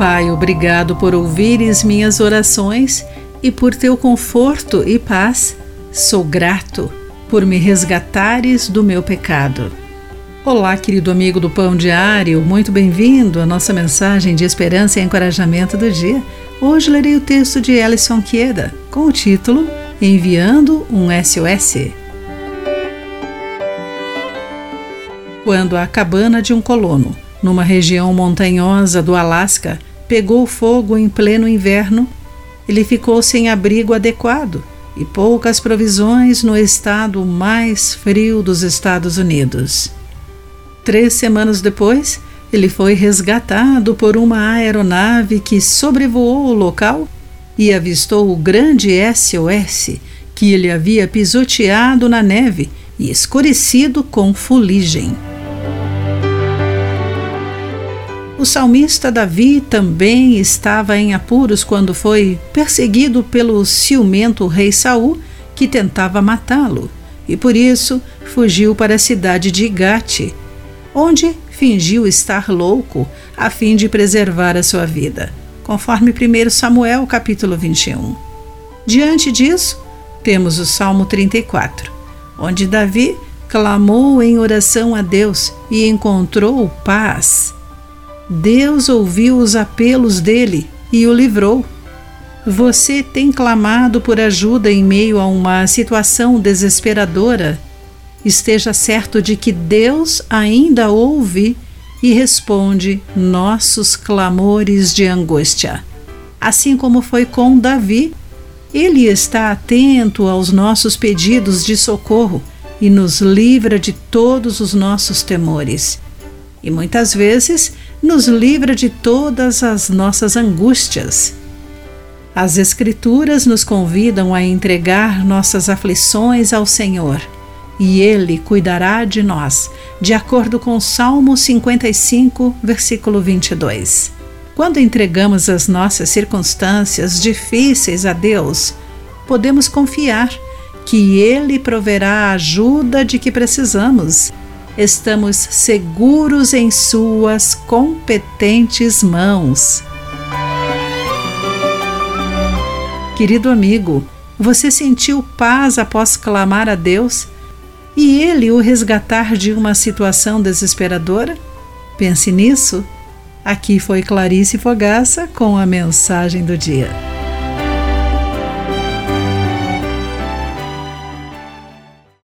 Pai, obrigado por ouvires minhas orações e por teu conforto e paz. Sou grato por me resgatares do meu pecado. Olá, querido amigo do Pão Diário, muito bem-vindo à nossa mensagem de esperança e encorajamento do dia. Hoje lerei o texto de Alison Queda com o título Enviando um SOS. Quando a cabana de um colono, numa região montanhosa do Alasca, pegou fogo em pleno inverno, ele ficou sem abrigo adequado e poucas provisões no estado mais frio dos Estados Unidos. Três semanas depois, ele foi resgatado por uma aeronave que sobrevoou o local e avistou o grande SOS que ele havia pisoteado na neve e escurecido com fuligem. O salmista Davi também estava em apuros quando foi perseguido pelo ciumento rei Saul, que tentava matá-lo, e por isso fugiu para a cidade de Gate, onde fingiu estar louco a fim de preservar a sua vida, conforme 1 Samuel capítulo 21. Diante disso, temos o Salmo 34, onde Davi clamou em oração a Deus e encontrou paz. Deus ouviu os apelos dele e o livrou. Você tem clamado por ajuda em meio a uma situação desesperadora? Esteja certo de que Deus ainda ouve e responde nossos clamores de angústia. Assim como foi com Davi, ele está atento aos nossos pedidos de socorro e nos livra de todos os nossos temores. E muitas vezes nos livra de todas as nossas angústias. As Escrituras nos convidam a entregar nossas aflições ao Senhor, e Ele cuidará de nós, de acordo com Salmo 55, versículo 22. Quando entregamos as nossas circunstâncias difíceis a Deus, podemos confiar que Ele proverá a ajuda de que precisamos estamos seguros em Suas competentes mãos. Querido amigo, você sentiu paz após clamar a Deus e Ele o resgatar de uma situação desesperadora? Pense nisso. Aqui foi Clarice Fogaça com a mensagem do dia.